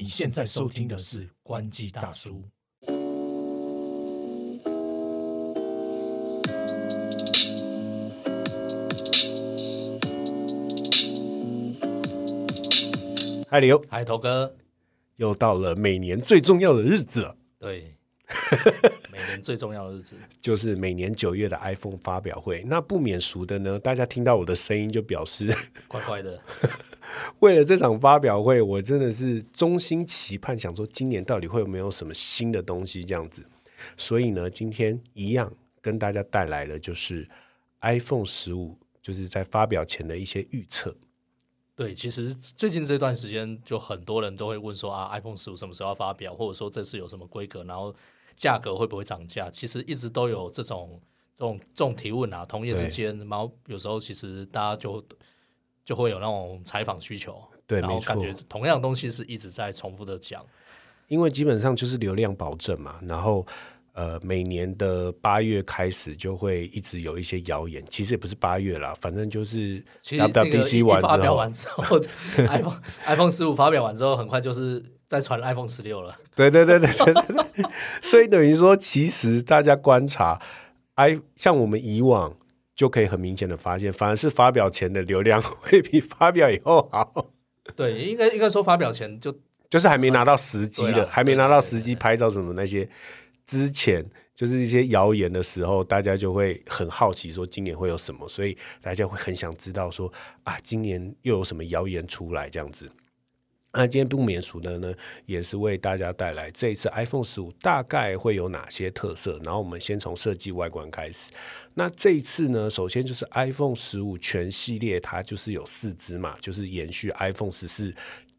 你现在收听的是关机大叔。嗨，刘，嗨，头哥，又到了每年最重要的日子了，对，每年最重要的日子，就是每年九月的 iPhone 发表会。那不免俗的呢，大家听到我的声音就表示，乖乖的，为了这场发表会，我真的是衷心期盼，想说今年到底会有没有什么新的东西这样子。所以呢，今天一样跟大家带来的就是 iPhone 十五，就是在发表前的一些预测。对，其实最近这段时间，就很多人都会问说啊，iPhone 十五什么时候要发表，或者说这次有什么规格，然后价格会不会涨价？其实一直都有这种这种这种提问啊，同业之间，然后有时候其实大家就就会有那种采访需求，对，然后感觉同样的东西是一直在重复的讲，因为基本上就是流量保证嘛，然后呃，每年的八月开始就会一直有一些谣言，其实也不是八月啦，反正就是其实那个一 WWDC 完发表之后，完之后，iPhone iPhone 十五发表完之后，很快就是在传 iPhone 十六了。对对对对对，所以等于说，其实大家观察 i 像我们以往就可以很明显的发现，反而是发表前的流量会比发表以后好。对，应该应该说发表前就就是还没拿到时机的，还没拿到时机拍照什么那些，之前就是一些谣言的时候，大家就会很好奇说今年会有什么，所以大家会很想知道说啊，今年又有什么谣言出来这样子。那今天不免俗的呢，也是为大家带来这一次 iPhone 十五大概会有哪些特色。然后我们先从设计外观开始。那这一次呢，首先就是 iPhone 十五全系列，它就是有四支嘛，就是延续 iPhone 十四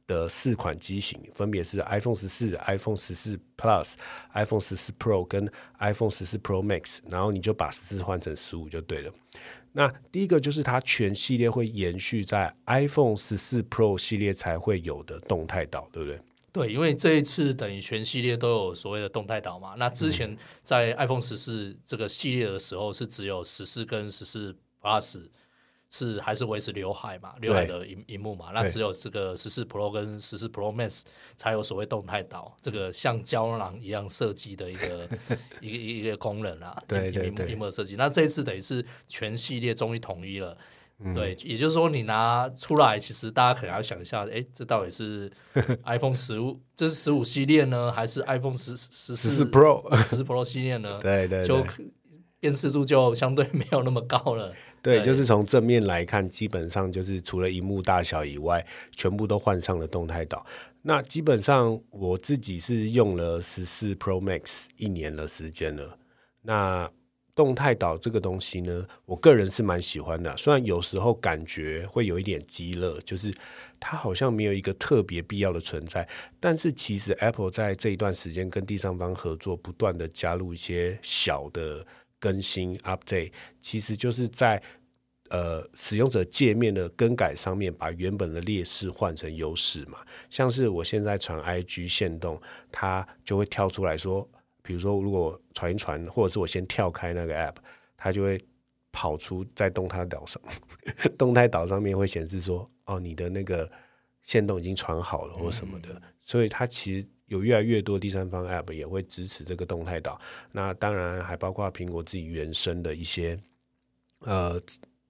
的四款机型，分别是 iPhone 十四、iPhone 十四 Plus、iPhone 十四 Pro 跟 iPhone 十四 Pro Max，然后你就把十四换成十五就对了。那第一个就是它全系列会延续在 iPhone 十四 Pro 系列才会有的动态岛，对不对？对，因为这一次等于全系列都有所谓的动态岛嘛。那之前在 iPhone 十四这个系列的时候，是只有十四跟十四 Plus 是还是维持刘海嘛，刘海的荧荧幕嘛。那只有这个十四 Pro 跟十四 Pro Max 才有所谓动态岛这个像胶囊一样设计的一个 一个一个功能啊。对对对荧幕的设计。那这一次等于是全系列终于统一了。嗯对，也就是说，你拿出来，其实大家可能要想一下，哎，这到底是 iPhone 十五，这是十五系列呢，还是 iPhone 十十十四四 Pro，十四 Pro 系列呢？对对就辨识度就相对没有那么高了。对，对就是从正面来看，基本上就是除了荧幕大小以外，全部都换上了动态岛。那基本上我自己是用了十四 Pro Max 一年的时间了。那动态岛这个东西呢，我个人是蛮喜欢的。虽然有时候感觉会有一点鸡肋，就是它好像没有一个特别必要的存在。但是其实 Apple 在这一段时间跟第三方合作，不断的加入一些小的更新 update，其实就是在呃使用者界面的更改上面，把原本的劣势换成优势嘛。像是我现在传 IG 线动，它就会跳出来说，比如说如果传一传，或者是我先跳开那个 app，它就会跑出在动态岛上，动态岛上面会显示说，哦，你的那个线动已经传好了或什么的，所以它其实。有越来越多第三方 App 也会支持这个动态岛，那当然还包括苹果自己原生的一些呃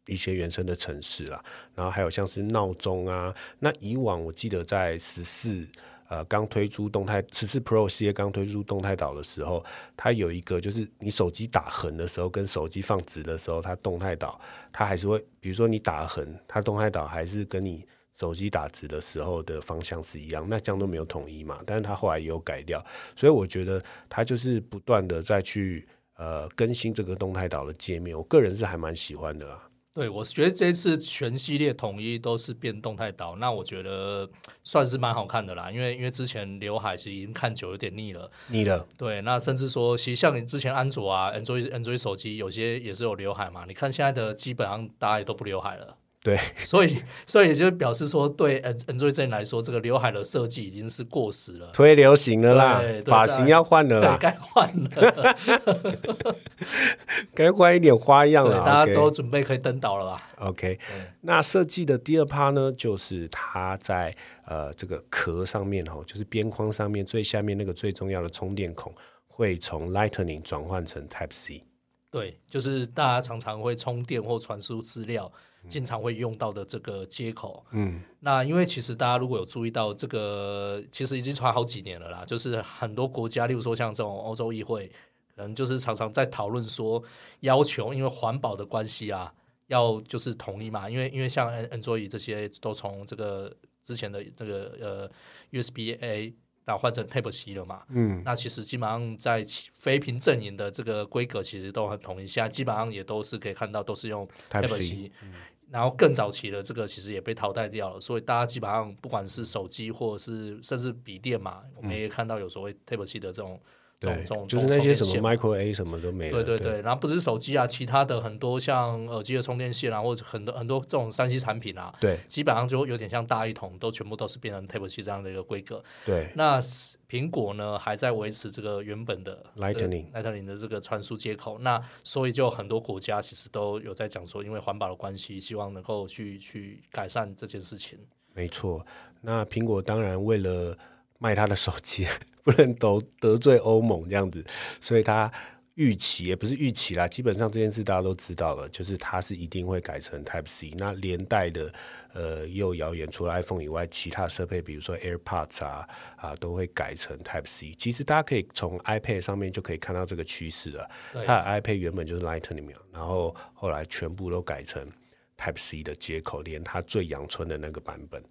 一些原生的城市啦，然后还有像是闹钟啊。那以往我记得在十四呃刚推出动态十四 Pro 系列刚推出动态岛的时候，它有一个就是你手机打横的时候跟手机放直的时候，它动态岛它还是会，比如说你打横，它动态岛还是跟你。手机打直的时候的方向是一样，那这样都没有统一嘛？但是它后来也有改掉，所以我觉得它就是不断的再去呃更新这个动态岛的界面，我个人是还蛮喜欢的啦。对，我觉得这次全系列统一都是变动态岛，那我觉得算是蛮好看的啦。因为因为之前刘海其实已经看久有点腻了，腻了对，那甚至说，其实像你之前安卓啊、Android Android 手机有些也是有刘海嘛，你看现在的基本上大家也都不刘海了。对，所以，所以也就表示说，对 An- Android 这来说，这个刘海的设计已经是过时了，推流行了啦发型要换了对，啦，该换了，该换一点花样对，了。大家都准备可以登岛了吧？OK，那设计的第二趴呢，就是它在呃这个壳上面哦，就是边框上面最下面那个最重要的充电孔，会从 Lightning 转换成 Type C。对，就是大家常常会充电或传输资料，经常会用到的这个接口。嗯，那因为其实大家如果有注意到这个，其实已经传好几年了啦。就是很多国家，例如说像这种欧洲议会，可能就是常常在讨论说，要求因为环保的关系啊，要就是统一嘛。因为因为像 Android 这些都从这个之前的这个呃 USB A。那换成 Type C 了嘛？嗯，那其实基本上在非屏阵营的这个规格其实都很统一，现在基本上也都是可以看到都是用 Type C。然后更早期的这个其实也被淘汰掉了，所以大家基本上不管是手机或者是甚至笔电嘛，我们也看到有所谓 Type C 的这种。就是那些什么 Micro A 什么都没了。对对对，然后不是手机啊，其他的很多像耳机的充电线啊，或者很多很多这种三 C 产品啊，对，基本上就有点像大一统，都全部都是变成 Type C 这样的一个规格。对，那苹果呢还在维持这个原本的 Lightning Lightning 的这个传输接口。那所以就很多国家其实都有在讲说，因为环保的关系，希望能够去去改善这件事情。没错，那苹果当然为了卖他的手机。不能得得罪欧盟这样子，所以他预期也不是预期啦，基本上这件事大家都知道了，就是它是一定会改成 Type C。那连带的呃，又谣言除了 iPhone 以外，其他设备比如说 AirPods 啊啊，都会改成 Type C。其实大家可以从 iPad 上面就可以看到这个趋势了。它的 iPad 原本就是 Lightning，然后后来全部都改成 Type C 的接口，连它最阳春的那个版本。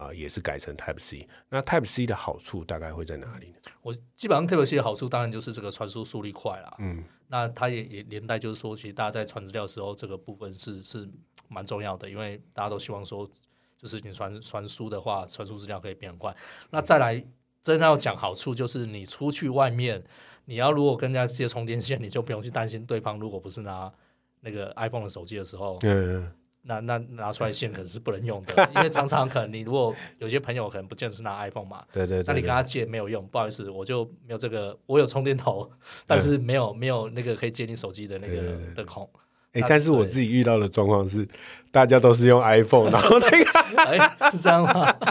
啊，也是改成 Type C。那 Type C 的好处大概会在哪里呢？我基本上 Type C 的好处当然就是这个传输速率快啦。嗯，那它也也连带就是说，其实大家在传资料的时候，这个部分是是蛮重要的，因为大家都希望说，就是你传传输的话，传输资料可以变快。那再来，真的要讲好处，就是你出去外面，你要如果跟人家接充电线，你就不用去担心对方如果不是拿那个 iPhone 的手机的时候。嗯。那那拿出来线可能是不能用的，因为常常可能你如果有些朋友可能不见得是拿 iPhone 嘛，对对，那你跟他借没有用，不好意思，我就没有这个，我有充电头，但是没有没有那个可以接你手机的那个的孔。哎，但是我自己遇到的状况是，大家都是用 iPhone，然后那个哎是这样吗？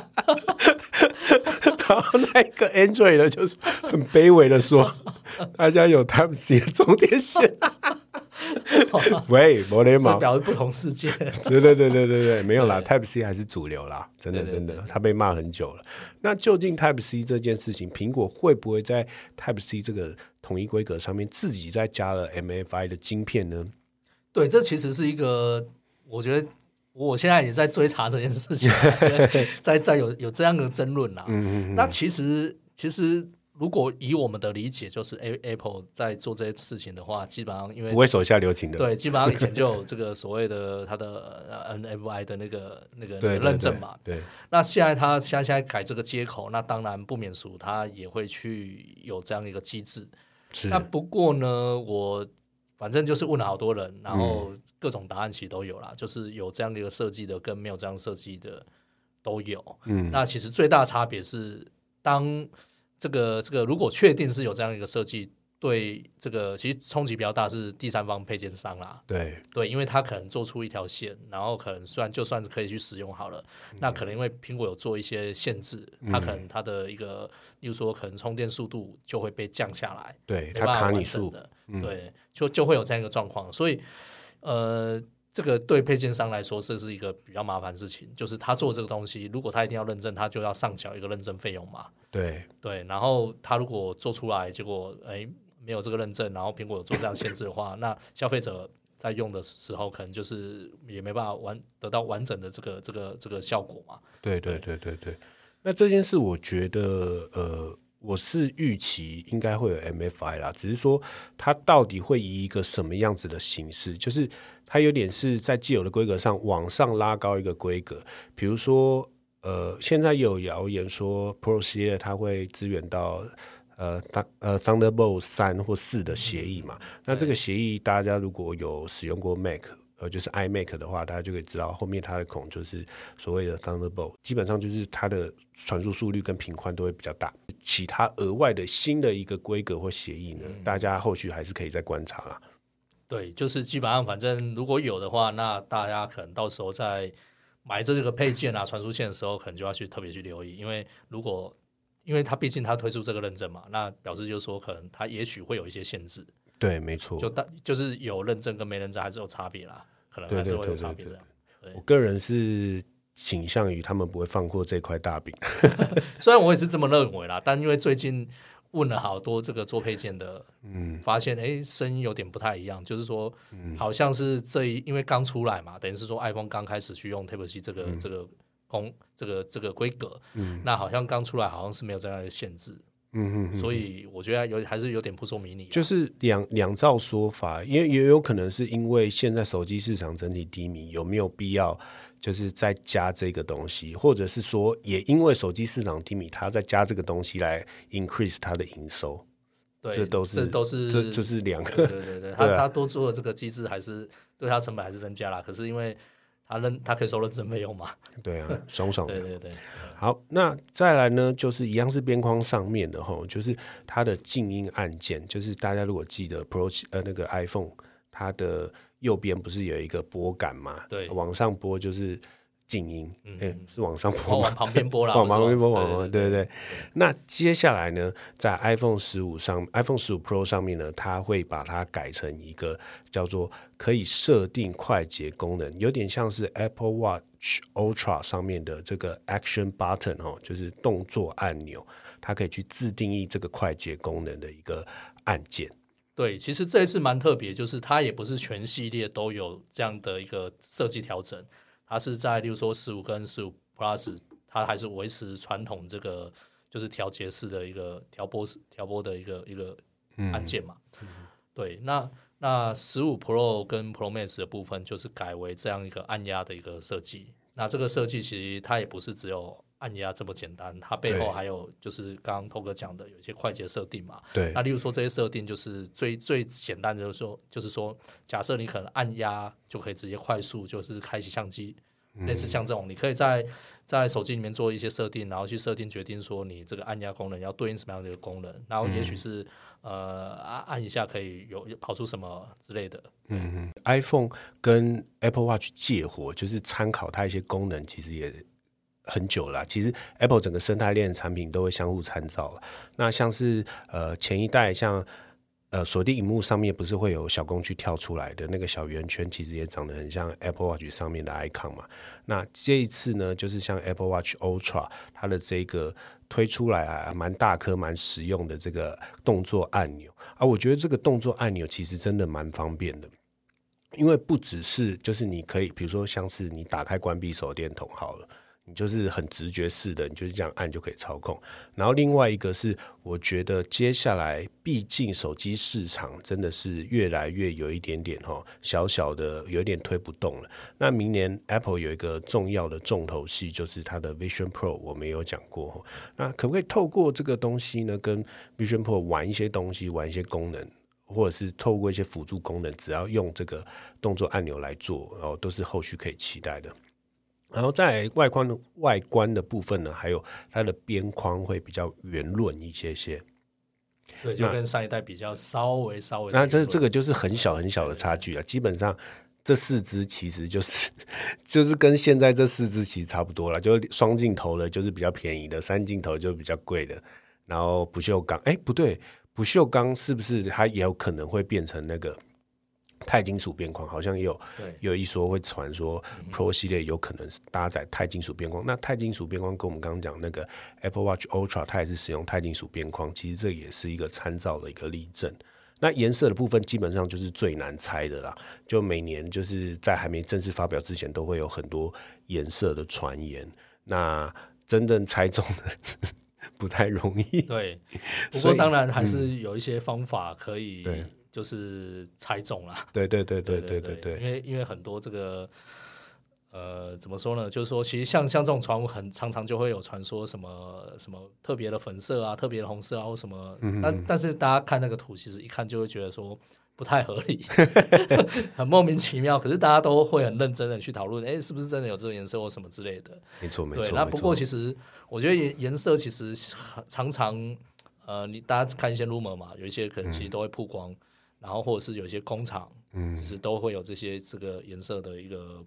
然后那个 Android 的就是很卑微的说，大家有 Type C 的充电线。喂，摩雷马表示不同世界。对对对对对对，没有啦，Type C 还是主流啦，真的真的，他被骂很久了。那究竟 Type C 这件事情，苹果会不会在 Type C 这个统一规格上面自己再加了 MFI 的晶片呢？对，这其实是一个，我觉得我现在也在追查这件事情，在在有有这样的争论啦。嗯嗯。那其实其实。如果以我们的理解，就是 A Apple 在做这些事情的话，基本上因为不会手下留情的。对，基本上以前就有这个所谓的它的 NFI 的那个那个认证嘛。对。那现在他现在现在改这个接口，那当然不免俗，他也会去有这样一个机制。是。那不过呢，我反正就是问了好多人，然后各种答案其实都有啦，就是有这样的一个设计的，跟没有这样设计的都有。嗯。那其实最大差别是当。这个这个，如果确定是有这样一个设计，对这个其实冲击比较大是第三方配件商啦。对对，因为他可能做出一条线，然后可能虽然就算是可以去使用好了，那可能因为苹果有做一些限制，它可能它的一个，例如说可能充电速度就会被降下来，对，它卡你数的，对，就就会有这样一个状况，所以呃。这个对配件商来说，这是一个比较麻烦事情。就是他做这个东西，如果他一定要认证，他就要上缴一个认证费用嘛。对对，然后他如果做出来，结果哎没有这个认证，然后苹果有做这样限制的话，那消费者在用的时候，可能就是也没办法完得到完整的这个这个这个效果嘛。对对对对对。那这件事，我觉得呃，我是预期应该会有 MFI 啦，只是说它到底会以一个什么样子的形式，就是。它有点是在既有的规格上往上拉高一个规格，比如说，呃，现在有谣言说 Pro 系列它会支援到呃当呃 Thunderbolt 三或四的协议嘛？那这个协议大家如果有使用过 Mac，呃，就是 iMac 的话，大家就可以知道后面它的孔就是所谓的 Thunderbolt，基本上就是它的传输速率跟频宽都会比较大。其他额外的新的一个规格或协议呢，大家后续还是可以再观察啦。对，就是基本上，反正如果有的话，那大家可能到时候在买这个配件啊、传输线的时候，可能就要去特别去留意，因为如果因为它毕竟它推出这个认证嘛，那表示就是说可能它也许会有一些限制，对，没错。就大就是有认证跟没认证还是有差别啦，可能还是会有差别这样。我个人是倾向于他们不会放过这块大饼，虽然我也是这么认为啦，但因为最近问了好多这个做配件的，嗯，发现哎声音有点不太一样，就是说，好像是这一因为刚出来嘛，等于是说 iPhone 刚开始去用 Type C 这个这个工这个这个规格，嗯，那好像刚出来好像是没有这样的限制。嗯嗯，所以我觉得有还是有点扑朔迷离，就是两两造说法，因为也有可能是因为现在手机市场整体低迷，有没有必要就是再加这个东西，或者是说也因为手机市场低迷，它再加这个东西来 increase 它的营收，对，这都是这都是这就是两个，对对对，他他 多做的这个机制还是对他成本还是增加了，可是因为他认他可以收认证费用嘛，对啊，爽爽的，对对对。好，那再来呢，就是一样是边框上面的吼，就是它的静音按键，就是大家如果记得 Pro 呃那个 iPhone，它的右边不是有一个拨杆嘛？对，往上拨就是。静音，嗯，是往上拨往旁边拨啦，往旁边拨，往对对对。那接下来呢，在 iPhone 十五上，iPhone 十五 Pro 上面呢，它会把它改成一个叫做可以设定快捷功能，有点像是 Apple Watch Ultra 上面的这个 Action Button 哦，就是动作按钮，它可以去自定义这个快捷功能的一个按键。对，其实这一次蛮特别，就是它也不是全系列都有这样的一个设计调整。它是在，例如说十五跟十五 Plus，它还是维持传统这个就是调节式的一个调波调波的一个一个按键嘛。对，那那十五 Pro 跟 Pro Max 的部分就是改为这样一个按压的一个设计。那这个设计其实它也不是只有按压这么简单，它背后还有就是刚刚涛哥讲的有一些快捷设定嘛。对。那例如说这些设定就是最最简单的，就是说就是说，假设你可能按压就可以直接快速就是开启相机。类似像这种，你可以在在手机里面做一些设定，然后去设定决定说你这个按压功能要对应什么样的一个功能，然后也许是呃按按一下可以有跑出什么之类的。嗯嗯，iPhone 跟 Apple Watch 借火，就是参考它一些功能，其实也很久了。其实 Apple 整个生态链产品都会相互参照了。那像是呃前一代像。呃，锁定荧幕上面不是会有小工具跳出来的那个小圆圈，其实也长得很像 Apple Watch 上面的 icon 嘛。那这一次呢，就是像 Apple Watch Ultra 它的这个推出来啊，蛮大颗、蛮实用的这个动作按钮啊，我觉得这个动作按钮其实真的蛮方便的，因为不只是就是你可以，比如说像是你打开关闭手电筒好了。你就是很直觉式的，你就是这样按就可以操控。然后另外一个是，我觉得接下来，毕竟手机市场真的是越来越有一点点哈，小小的有点推不动了。那明年 Apple 有一个重要的重头戏，就是它的 Vision Pro，我们有讲过。那可不可以透过这个东西呢，跟 Vision Pro 玩一些东西，玩一些功能，或者是透过一些辅助功能，只要用这个动作按钮来做，然后都是后续可以期待的。然后在外观的外观的部分呢，还有它的边框会比较圆润一些些，对，就跟上一代比较稍微稍微。那这这个就是很小很小的差距啊，基本上这四只其实就是 就是跟现在这四只其实差不多了，就双镜头的，就是比较便宜的，三镜头就比较贵的，然后不锈钢，哎，不对，不锈钢是不是它也有可能会变成那个？钛金属边框好像也有有一说会传说 Pro 系列有可能是搭载钛金属边框。那钛金属边框跟我们刚刚讲那个 Apple Watch Ultra，它也是使用钛金属边框。其实这也是一个参照的一个例证。那颜色的部分基本上就是最难猜的啦。就每年就是在还没正式发表之前，都会有很多颜色的传言。那真正猜中的 不太容易。对，不过当然还是有一些方法可以。就是猜中了，对对对对对对对，因为因为很多这个，呃，怎么说呢？就是说，其实像像这种传闻，很常常就会有传说什么什么特别的粉色啊，特别的红色啊，或什么。但但是大家看那个图，其实一看就会觉得说不太合理，很莫名其妙。可是大家都会很认真的去讨论，哎，是不是真的有这个颜色或什么之类的？没错没错。对，那不过其实我觉得颜颜色其实常常，呃，你大家看一些 rumor 嘛，有一些可能其实都会曝光。然后或者是有一些工厂，嗯，其实都会有这些这个颜色的一个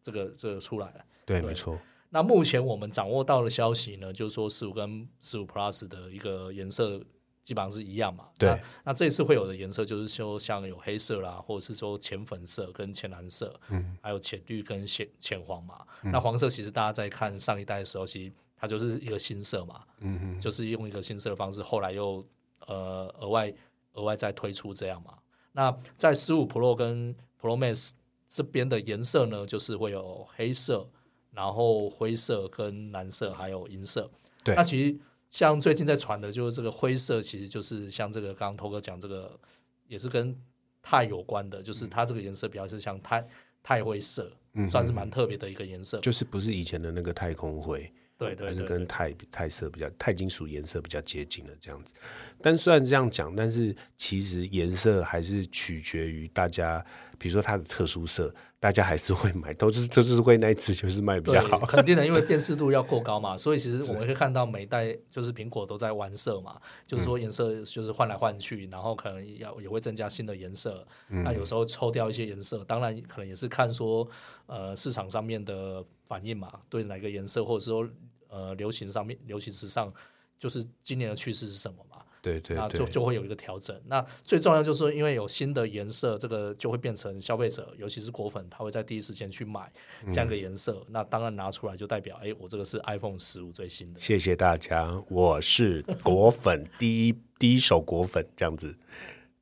这个这个出来。对，对没错，那目前我们掌握到的消息呢，就是说十五跟十五 Plus 的一个颜色基本上是一样嘛。对那那这次会有的颜色就是说像有黑色啦，或者是说浅粉色跟浅蓝色，嗯，还有浅绿跟浅浅黄嘛。那黄色其实大家在看上一代的时候，其实它就是一个新色嘛，嗯哼，就是用一个新色的方式，后来又呃额外额外再推出这样嘛。那在十五 Pro 跟 Pro Max 这边的颜色呢，就是会有黑色，然后灰色跟蓝色，还有银色。对那其实像最近在传的，就是这个灰色，其实就是像这个刚刚头哥讲这个，也是跟钛有关的，就是它这个颜色比较是像钛钛灰色，嗯算是蛮特别的一个颜色。就是不是以前的那个太空灰，对对还是跟钛钛色比较钛金属颜色比较接近的这样子。但虽然这样讲，但是其实颜色还是取决于大家，比如说它的特殊色，大家还是会买，都是都是会那一只就是卖比较好。肯定的，因为辨识度要够高嘛，所以其实我们会看到每一代就是苹果都在玩色嘛，就是说颜色就是换来换去，然后可能要也会增加新的颜色，那有时候抽掉一些颜色，当然可能也是看说呃市场上面的反应嘛，对哪个颜色或者说呃流行上面流行时尚，就是今年的趋势是什么嘛。对对那就对，就会有一个调整。那最重要就是说，因为有新的颜色，这个就会变成消费者，尤其是果粉，他会在第一时间去买这样一个颜色。那当然拿出来就代表，哎，我这个是 iPhone 十五最新的。谢谢大家，我是果粉第一第一手果粉这样子。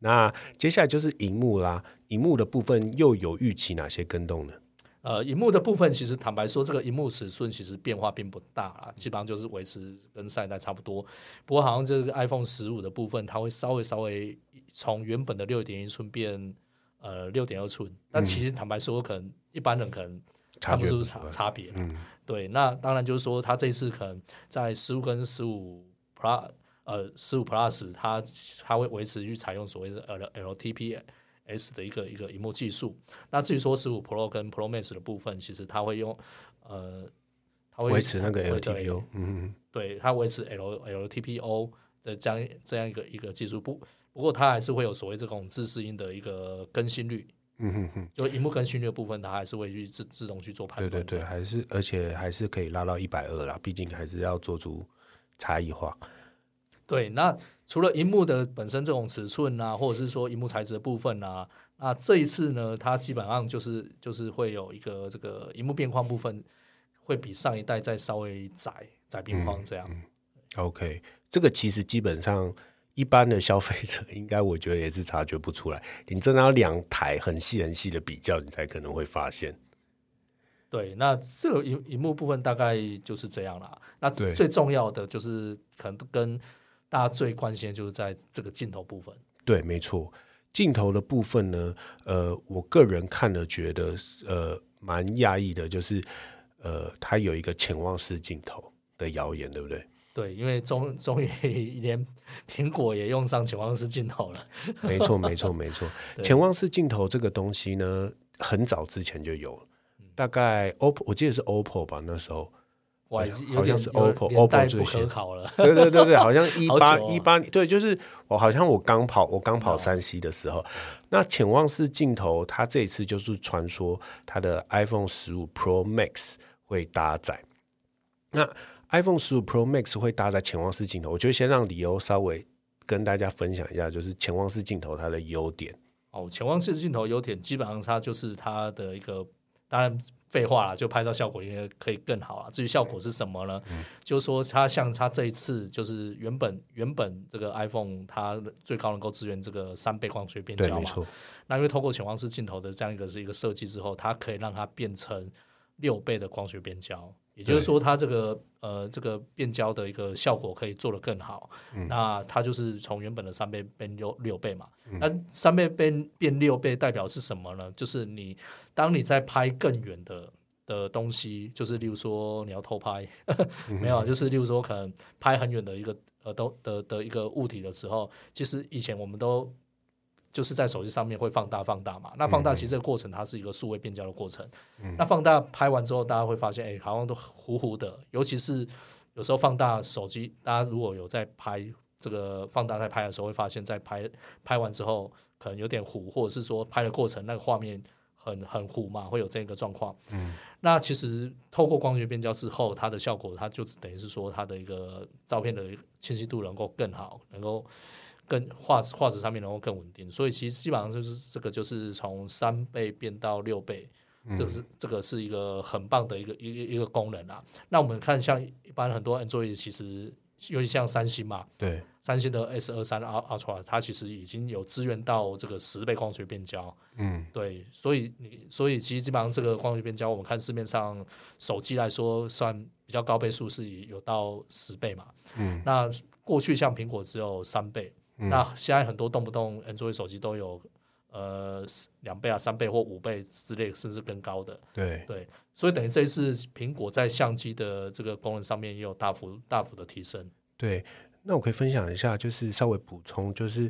那接下来就是荧幕啦，荧幕的部分又有预期哪些跟动呢？呃，荧幕的部分，其实坦白说，这个荧幕尺寸其实变化并不大啦，基本上就是维持跟上一代差不多。不过好像这个 iPhone 十五的部分，它会稍微稍微从原本的六点一寸变呃六点二寸。那其实坦白说，可能一般人可能看不出差差别对，那当然就是说，它这次可能在十五跟十五 Plus 呃十五 Plus，它它会维持去采用所谓的 L LTPS 的一个一个荧幕技术。那至于说十五 Pro 跟 Pro Max 的部分，其实它会用呃，它会维持那个对对 LTPO，嗯对，它维持 L LTPO 的这样这样一个一个技术。不不过它还是会有所谓这种自适应的一个更新率，嗯哼哼，就荧幕更新率的部分，它还是会去自自动去做判断。对对对，还是而且还是可以拉到一百二啦，毕竟还是要做出差异化。对，那除了荧幕的本身这种尺寸啊，或者是说荧幕材质的部分啊，那这一次呢，它基本上就是就是会有一个这个荧幕边框部分会比上一代再稍微窄窄边框这样。OK，这个其实基本上一般的消费者应该我觉得也是察觉不出来，你真的要两台很细很细的比较，你才可能会发现。对，那这个荧荧幕部分大概就是这样啦。那最重要的就是可能跟大家最关心的就是在这个镜头部分。对，没错。镜头的部分呢，呃，我个人看了觉得呃蛮讶异的，就是呃它有一个潜望式镜头的谣言，对不对？对，因为终终于连苹果也用上潜望式镜头了。没错，没错，没错。潜望式镜头这个东西呢，很早之前就有了，大概 OPPO 我记得是 OPPO 吧，那时候。哇，好像是 OPPO，OPPO 最不可先考了。对对对对，好像 一八一八年，对，就是我好像我刚跑我刚跑哦山西的时候，那潜望式镜头，它这一次就是传说它的 iPhone 十五 Pro Max 会搭载。那 iPhone 十五 Pro Max 会搭载潜望式镜头，我觉得先让理由稍微跟大家分享一下，就是潜望式镜头它的优点。哦，潜望式镜头优点基本上它就是它的一个，当然废话了，就拍照效果应该可以更好啊。至于效果是什么呢？就是说它像它这一次就是原本原本这个 iPhone 它最高能够支援这个三倍光学变，焦嘛，那因为透过潜望式镜头的这样一个是一个设计之后，它可以让它变成六倍的光学变焦，也就是说，它这个呃这个变焦的一个效果可以做得更好。那它就是从原本的三倍变六六倍嘛。那三倍变变六倍代表是什么呢？就是你当你在拍更远的。的东西就是，例如说你要偷拍，没有啊，就是例如说可能拍很远的一个呃都的的一个物体的时候，其实以前我们都就是在手机上面会放大放大嘛。那放大其实这个过程它是一个数位变焦的过程。那放大拍完之后，大家会发现，哎、好像都糊糊的。尤其是有时候放大手机，大家如果有在拍这个放大在拍的时候，会发现，在拍拍完之后可能有点糊，或者是说拍的过程那个画面很很糊嘛，会有这个状况。嗯，那其实透过光学变焦之后，它的效果，它就等于是说它的一个照片的清晰度能够更好，能够更画质画质上面能够更稳定。所以其实基本上就是这个就是从三倍变到六倍，这是这个是一个很棒的一个一一个功能啊。那我们看像一般很多 Android 其实。尤其像三星嘛，对，三星的 S 二三 Ultra，它其实已经有支援到这个十倍光学变焦，嗯，对，所以你所以其实基本上这个光学变焦，我们看市面上手机来说，算比较高倍数是有到十倍嘛，嗯，那过去像苹果只有三倍，那现在很多动不动 Android 手机都有呃两倍啊、三倍或五倍之类，甚至更高的，对对。所以等于这一次，苹果在相机的这个功能上面也有大幅大幅的提升。对，那我可以分享一下，就是稍微补充，就是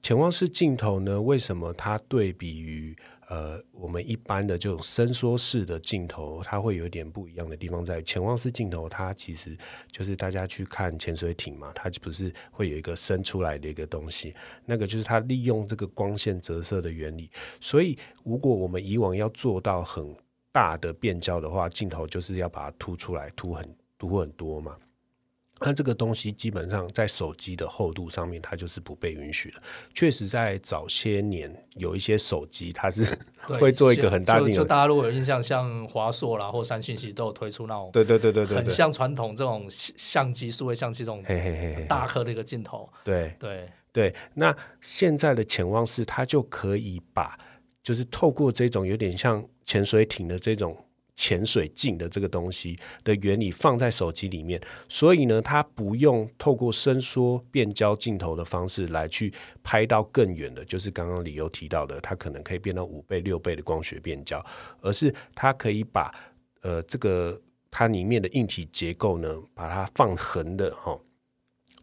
潜望式镜头呢，为什么它对比于呃我们一般的这种伸缩式的镜头，它会有点不一样的地方在？潜望式镜头它其实就是大家去看潜水艇嘛，它不是会有一个伸出来的一个东西，那个就是它利用这个光线折射的原理。所以如果我们以往要做到很大的变焦的话，镜头就是要把它凸出来，凸很凸很多嘛。那这个东西基本上在手机的厚度上面，它就是不被允许的。确实，在早些年有一些手机，它是 会做一个很大镜头。就大家如果有印象，像华硕啦或三星，其实都有推出那种对对对对对，很像传统这种相机、数位相机这种大颗的一个镜头。对对对，那现在的潜望式，它就可以把，就是透过这种有点像。潜水艇的这种潜水镜的这个东西的原理放在手机里面，所以呢，它不用透过伸缩变焦镜头的方式来去拍到更远的，就是刚刚理由提到的，它可能可以变到五倍、六倍的光学变焦，而是它可以把呃这个它里面的硬体结构呢，把它放横的哈。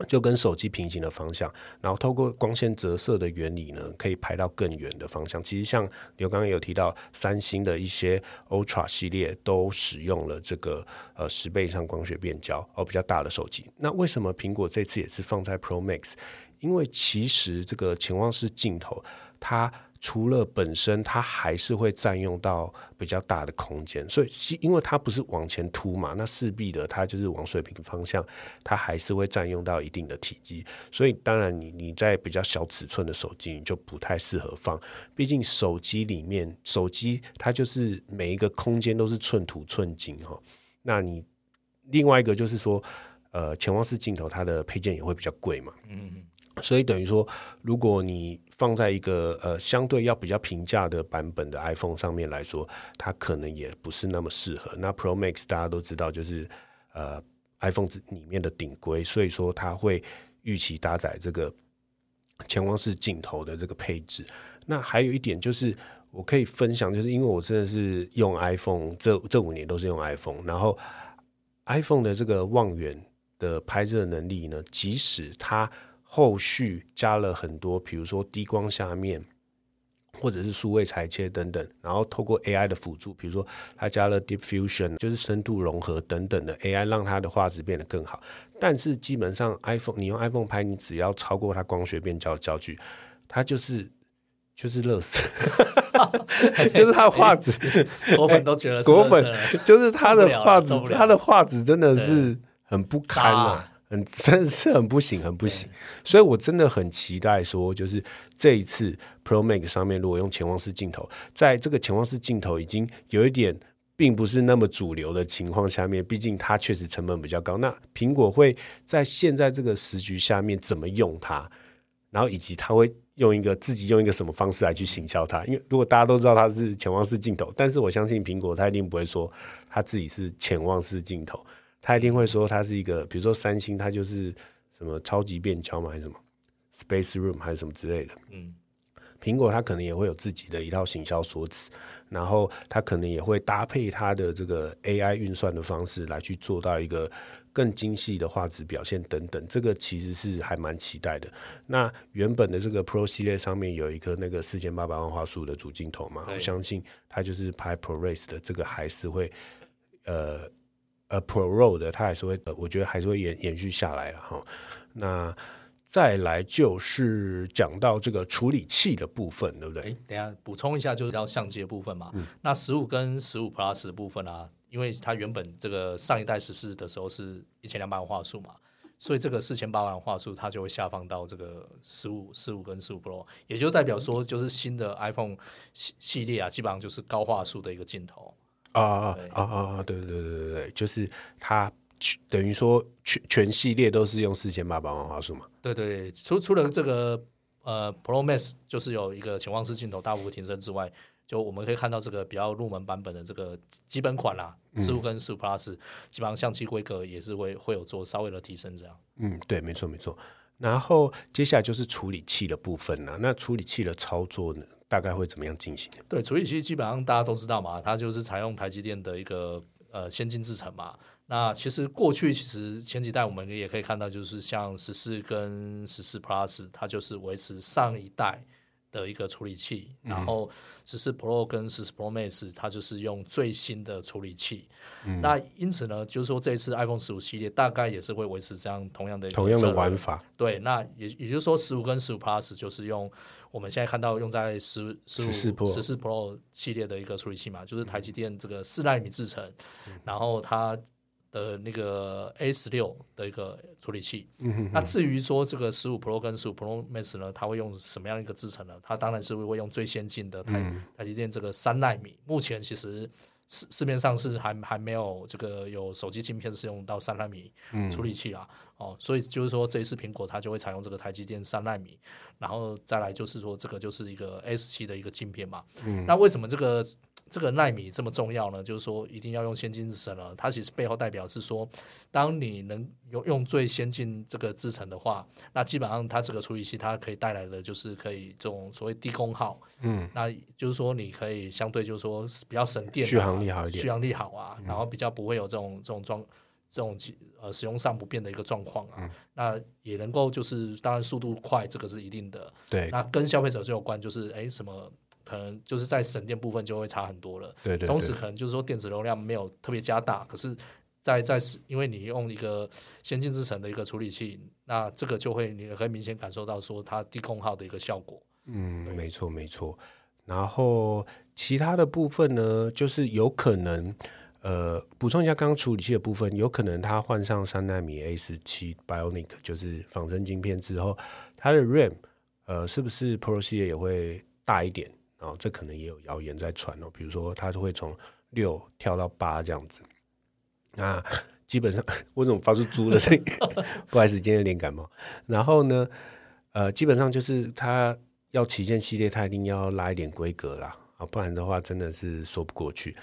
就跟手机平行的方向，然后透过光线折射的原理呢，可以拍到更远的方向。其实像刘刚刚有提到，三星的一些 Ultra 系列都使用了这个呃十倍以上光学变焦哦，比较大的手机。那为什么苹果这次也是放在 Pro Max？因为其实这个潜望式镜头它。除了本身，它还是会占用到比较大的空间，所以因为它不是往前凸嘛，那势必的它就是往水平方向，它还是会占用到一定的体积。所以当然，你你在比较小尺寸的手机，你就不太适合放。毕竟手机里面，手机它就是每一个空间都是寸土寸金哈。那你另外一个就是说，呃，潜望式镜头它的配件也会比较贵嘛。嗯。所以等于说，如果你放在一个呃相对要比较平价的版本的 iPhone 上面来说，它可能也不是那么适合。那 Pro Max 大家都知道，就是呃 iPhone 里面的顶规，所以说它会预期搭载这个潜望式镜头的这个配置。那还有一点就是，我可以分享，就是因为我真的是用 iPhone 这这五年都是用 iPhone，然后 iPhone 的这个望远的拍摄能力呢，即使它后续加了很多，比如说低光下面，或者是数位裁切等等，然后透过 AI 的辅助，比如说它加了 diffusion，就是深度融合等等的 AI，让它的画质变得更好。但是基本上 iPhone，你用 iPhone 拍，你只要超过它光学变焦焦距，它就是就是乐死，就是它的画质，果粉都觉得果粉就是它的画质，它的画质真的是很不堪了。很 真是很不行，很不行，所以我真的很期待说，就是这一次 Pro Max 上面如果用潜望式镜头，在这个潜望式镜头已经有一点并不是那么主流的情况下面，毕竟它确实成本比较高。那苹果会在现在这个时局下面怎么用它？然后以及它会用一个自己用一个什么方式来去行销它？因为如果大家都知道它是潜望式镜头，但是我相信苹果它一定不会说它自己是潜望式镜头。他一定会说，它是一个，比如说三星，它就是什么超级变焦嘛，还是什么 Space Room 还是什么之类的。嗯，苹果它可能也会有自己的一套行销说辞，然后它可能也会搭配它的这个 AI 运算的方式来去做到一个更精细的画质表现等等。这个其实是还蛮期待的。那原本的这个 Pro 系列上面有一颗那个四千八百万画素的主镜头嘛，我相信它就是拍 ProRes 的，这个还是会呃。呃，Pro 的它还是会，我觉得还是会延延续下来了哈。那再来就是讲到这个处理器的部分，对不对？哎，等下补充一下，就是要相机的部分嘛。那十五跟十五 Plus 的部分啊，因为它原本这个上一代十四的时候是一千两百万画素嘛，所以这个四千八万画素它就会下放到这个十五、十五跟十五 Pro，也就代表说，就是新的 iPhone 系系列啊，基本上就是高画素的一个镜头。啊啊啊啊！对对对对对，就是它等于说全全系列都是用四千八百万画素嘛。对对，除除了这个呃 Pro Max 就是有一个潜望式镜头大幅提升之外，就我们可以看到这个比较入门版本的这个基本款啦，十五跟十五 Plus 基本上相机规格也是会会有做稍微的提升这样。嗯，对，没错没错。然后接下来就是处理器的部分了，那处理器的操作呢？大概会怎么样进行？对，处理器基本上大家都知道嘛，它就是采用台积电的一个呃先进制程嘛。那其实过去其实前几代我们也可以看到，就是像十四跟十四 Plus，它就是维持上一代的一个处理器，然后十四 Pro 跟十四 Pro Max 它就是用最新的处理器。那因此呢，就是说这次 iPhone 十五系列大概也是会维持这样同样的同样的玩法。对，那也也就是说十五跟十五 Plus 就是用。我们现在看到用在十十五十四 Pro 系列的一个处理器嘛，就是台积电这个四纳米制程，然后它的那个 A 十六的一个处理器。那至于说这个十五 Pro 跟十五 Pro Max 呢，它会用什么样一个制程呢？它当然是会用最先进的台台积电这个三纳米。目前其实。市市面上是还还没有这个有手机镜片是用到三纳米处理器啊，哦，所以就是说这一次苹果它就会采用这个台积电三纳米，然后再来就是说这个就是一个 S 七的一个镜片嘛，嗯那为什么这个？这个纳米这么重要呢，就是说一定要用先进制程了。它其实背后代表是说，当你能用用最先进这个制程的话，那基本上它这个处理器它可以带来的就是可以这种所谓低功耗，嗯，那就是说你可以相对就是说比较省电，续航力好一点，续航力好啊，然后比较不会有这种这种状这种呃使用上不变的一个状况啊。那也能够就是当然速度快，这个是一定的。对，那跟消费者最有关就是哎什么。可能就是在省电部分就会差很多了。对对。同时，可能就是说电子容量没有特别加大，可是，在在因为你用一个先进制程的一个处理器，那这个就会你可以明显感受到说它低功耗的一个效果。嗯，没错没错。然后其他的部分呢，就是有可能呃补充一下刚刚处理器的部分，有可能它换上三纳米 A 十七 Bionic 就是仿生晶片之后，它的 RAM 呃是不是 Pro 系列也会大一点？哦，这可能也有谣言在传哦，比如说它会从六跳到八这样子。那基本上 我怎么发出猪的声音？不好意思，今天有点感冒。然后呢，呃，基本上就是它要旗舰系列，它一定要拉一点规格啦，啊，不然的话真的是说不过去。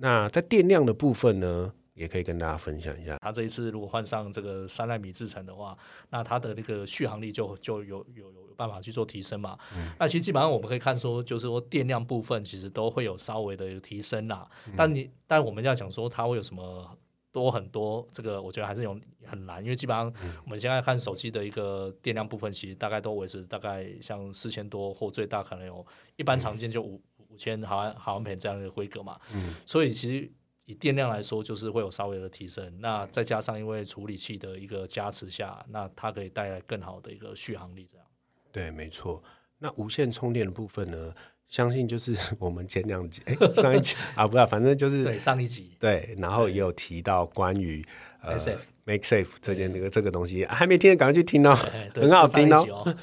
那在电量的部分呢？也可以跟大家分享一下，它这一次如果换上这个三纳米制程的话，那它的那个续航力就就有有有办法去做提升嘛。那其实基本上我们可以看说，就是说电量部分其实都会有稍微的提升啦。但你但我们要讲说它会有什么多很多，这个我觉得还是有很难，因为基本上我们现在看手机的一个电量部分，其实大概都维持大概像四千多或最大可能有一般常见就五五千毫安毫安培这样的规格嘛。嗯，所以其实。以电量来说，就是会有稍微的提升。那再加上因为处理器的一个加持下，那它可以带来更好的一个续航力。这样对，没错。那无线充电的部分呢？相信就是 我们前两集，哎，上一集 啊，不，反正就是对上一集对，然后也有提到关于呃，make safe 这件那个这个东西，还没听的赶快去听哦，很好听哦，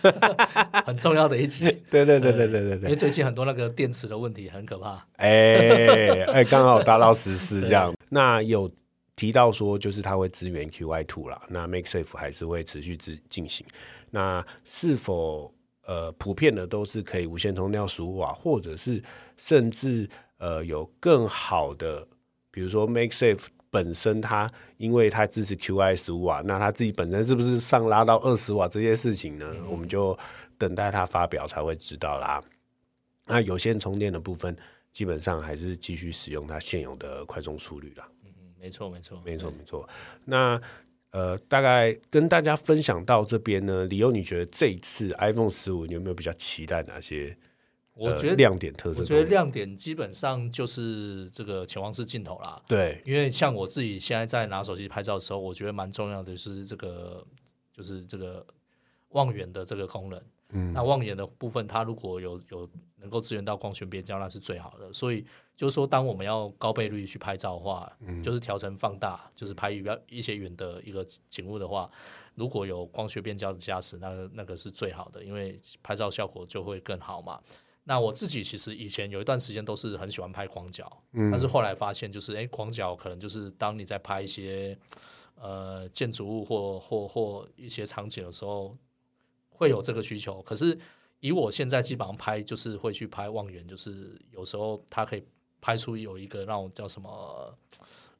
很重要的一集。对对对对对对对，因为最近很多那个电池的问题很可怕。哎哎，刚好达到十四这样。那有提到说，就是它会支援 QI Two 啦，那 make safe 还是会持续进进行。那是否？呃，普遍的都是可以无线通掉十五瓦，或者是甚至呃有更好的，比如说 MakeSafe 本身它因为它支持 QI 十五瓦，那它自己本身是不是上拉到二十瓦这些事情呢？我们就等待它发表才会知道啦。那有线充电的部分，基本上还是继续使用它现有的快充速率啦。嗯嗯，没错没错没错没错。那呃，大概跟大家分享到这边呢，李由，你觉得这一次 iPhone 十五你有没有比较期待哪些？我觉得亮点特色，我觉得亮点基本上就是这个潜望式镜头啦。对，因为像我自己现在在拿手机拍照的时候，我觉得蛮重要的是这个，就是这个望远的这个功能。嗯那望远的部分，它如果有有能够支援到光学变焦，那是最好的。所以就是说，当我们要高倍率去拍照的话，就是调成放大，就是拍比较一些远的一个景物的话，如果有光学变焦的加持，那那个是最好的，因为拍照效果就会更好嘛。那我自己其实以前有一段时间都是很喜欢拍广角，但是后来发现就是，哎，广角可能就是当你在拍一些呃建筑物或或或一些场景的时候，会有这个需求。可是以我现在基本上拍，就是会去拍望远，就是有时候它可以拍出有一个那种叫什么，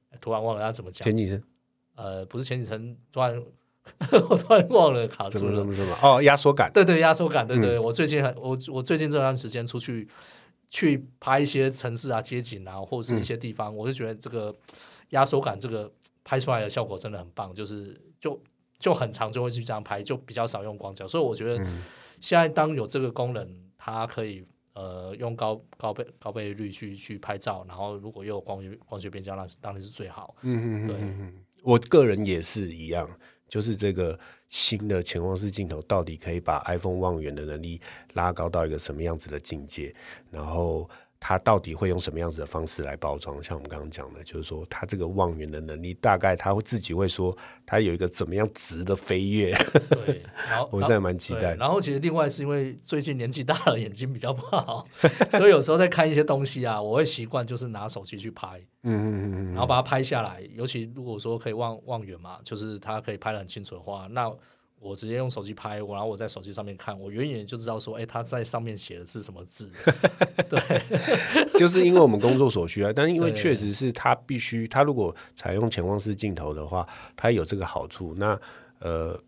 哎突然忘了它怎么讲。前，几层呃，不是前几层，突然我突然忘了卡什住了。么什么什么哦，压缩感，对对，压缩感，对嗯。对，我最近很我我最近这段时间出去去拍一些城市啊、街景啊，或者是一些地方，我就觉得这个压缩感这个拍出来的效果真的很棒，就是就就很长就会去这样拍，就比较少用广角，所以我觉得嗯现在当有这个功能，它可以。呃，用高高倍高倍率去去拍照，然后如果又有光学光学变焦，那是当然是最好。嗯嗯对嗯嗯，我个人也是一样，就是这个新的潜望式镜头到底可以把 iPhone 望远的能力拉高到一个什么样子的境界，然后它到底会用什么样子的方式来包装？像我们刚刚讲的，就是说他这个望远的能力，大概他会自己会说他有一个怎么样值的飞跃，对，然后 我现在蛮期待。然后其实另外是因为最近年纪大了，眼睛比较不好，所以有时候在看一些东西啊，我会习惯就是拿手机去拍，嗯嗯嗯嗯然后把它拍下来。尤其如果说可以望望远嘛，就是它可以拍得很清楚的话，那我直接用手机拍，我然后我在手机上面看，我远远就知道说，哎，它在上面写的是什么字。对，就是因为我们工作所需啊，但是因为确实是它必须，它如果采用潜望式镜头的话，它有这个好处。那呃，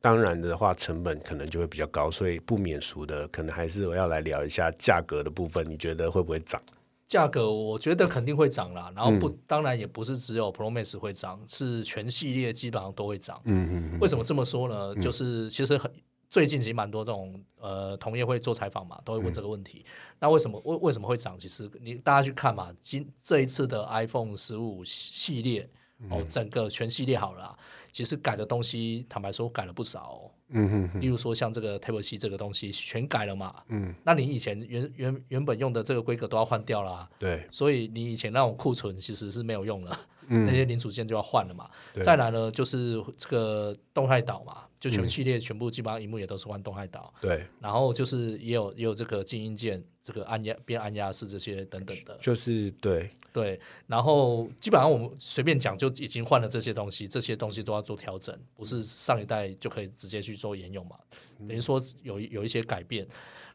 当然的话，成本可能就会比较高，所以不免俗的，可能还是我要来聊一下价格的部分。你觉得会不会涨？价格我觉得肯定会涨啦，然后不，嗯当然也不是只有 Pro Max 会涨，是全系列基本上都会涨。嗯嗯为什么这么说呢？就是其实很最近其实蛮多这种呃同业会做采访嘛，都会问这个问题。那为什么为为什么会涨？其实你大家去看嘛，今这一次的 iPhone 十五系列哦，整个全系列好了啦，其实改的东西坦白说改了不少、哦。嗯嗯例如说像这个 Table C 这个东西全改了嘛，嗯，那你以前原原原本用的这个规格都要换掉啦、对，所以你以前那种库存其实是没有用了，嗯。那些零组件就要换了嘛。再来呢，就是这个动态岛嘛，就全系列全部基本上荧幕也都是换动态岛，对，然后就是也有也有这个静音键、这个按压变按压式这些等等的，就是对，对。然后基本上我们随便讲就已经换了这些东西，这些东西都要做调整，不是上一代就可以直接去做沿用嘛，等于说有有一些改变。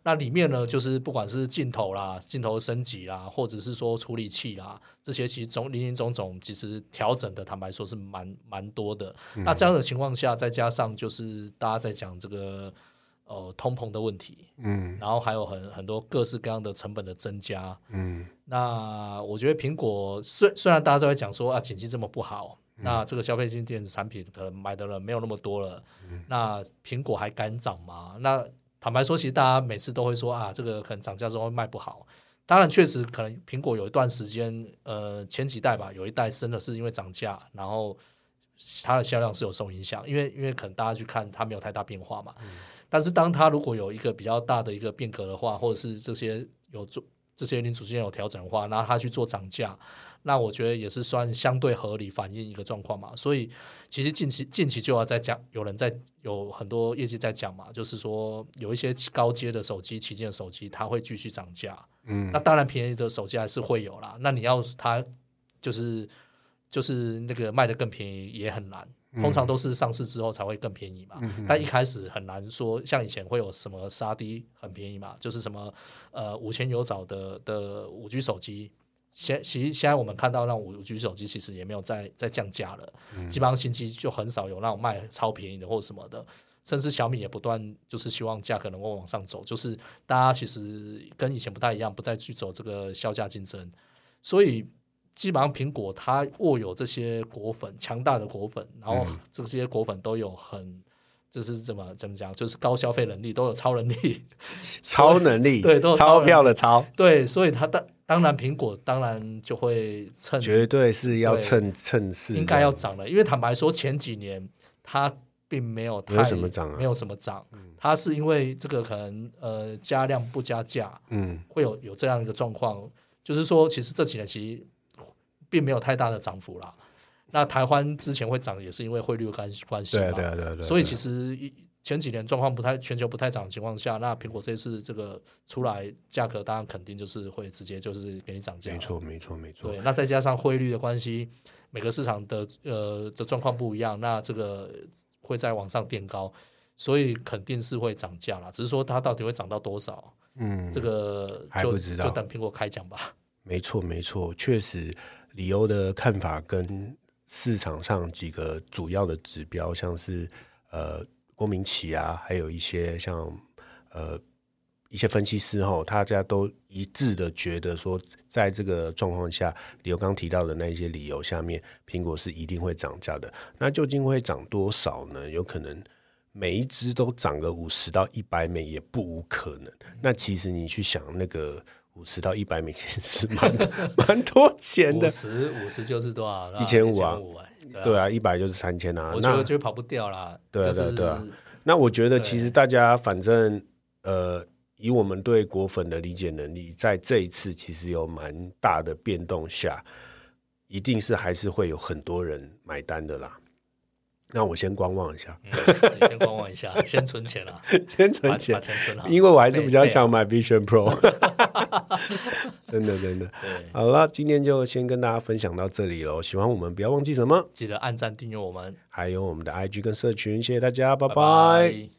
那里面呢，就是不管是镜头啦、镜头升级啦，或者是说处理器啦，这些其实总林林总总，其实调整的，坦白说是蛮蛮多的。那这样的情况下，再加上就是大家在讲这个呃通膨的问题，嗯然后还有很很多各式各样的成本的增加。嗯那我觉得苹果虽虽然大家都在讲说啊，景气这么不好，嗯那这个消费性电子产品可能买的人没有那么多了，嗯那苹果还敢涨吗？那坦白说，其实大家每次都会说啊，这个可能涨价之后卖不好。当然，确实可能苹果有一段时间，呃，前几代吧，有一代真的是因为涨价，然后它的销量是有受影响，因为因为可能大家去看它没有太大变化嘛。但是当它如果有一个比较大的一个变革的话，或者是这些有做这些零组件有调整的话，那它去做涨价，那我觉得也是算相对合理反映一个状况嘛。所以其实近期近期就要在讲，有人在有很多业绩在讲嘛，就是说有一些高阶的手机、旗舰手机，它会继续涨价。嗯那当然便宜的手机还是会有啦。那你要它就是就是那个卖的更便宜也很难，通常都是上市之后才会更便宜嘛。但一开始很难说，像以前会有什么杀低很便宜嘛，就是什么呃五千有找的的五 G 手机。现其实现在我们看到那五 G 手机其实也没有再再降价了，基本上新机就很少有那种卖超便宜的或什么的，甚至小米也不断就是希望价格能够往上走，就是大家其实跟以前不太一样，不再去走这个销价竞争，所以基本上苹果它握有这些果粉，强大的果粉，然后这些果粉都有很。就是怎么怎么讲，就是高消费能力，都有超能力，超能力，对都有超钞票的超，对，所以它当当然苹果当然就会趁绝对是要趁趁势，应该要涨了，因为坦白说前几年它并没有太没有什么涨啊。没有什么涨。它是因为这个可能呃加量不加价，嗯，会有有这样一个状况，就是说其实这几年其实并没有太大的涨幅啦。那台湾之前会涨，也是因为汇率关关系对。对对。所以其实前几年状况不太全球不太涨的情况下，那苹果这次这个出来价格，当然肯定就是会直接就是给你涨价。没。错没错没错，对，那再加上汇率的关系，每个市场的呃的状况不一样，那这个会在往上垫高，所以肯定是会涨价啦。只是说它到底会涨到多少，嗯，这个就还不知道就等苹果开奖吧。没错，没错，确实，理由的看法跟市场上几个主要的指标，像是呃郭明奇啊，还有一些像呃一些分析师哈，大家都一致的觉得说，在这个状况下，李欧刚提到的那一些理由下面，苹果是一定会涨价的。那究竟会涨多少呢？有可能。每一只都涨个五十到一百美也不无可能。那其实你去想，那个五十到一百美金是蛮多 蛮多钱的五。十五十就是多少？一千五啊1500哎对啊一百就是三千啊。我觉那得就跑不掉啦。对啊对啊对啊那我觉得其实大家反正呃，以我们对果粉的理解能力，在这一次其实有蛮大的变动下，一定是还是会有很多人买单的啦。那我先观望一下，嗯你先观望一下，先存钱啊，先存钱把，钱存好。因为我还是比较想买 Vision Pro。真的真的。对，好了，今天就先跟大家分享到这里喽。喜欢我们不要忘记什么，记得按赞订阅我们，还有我们的 IG 跟社群，谢谢大家，拜拜拜拜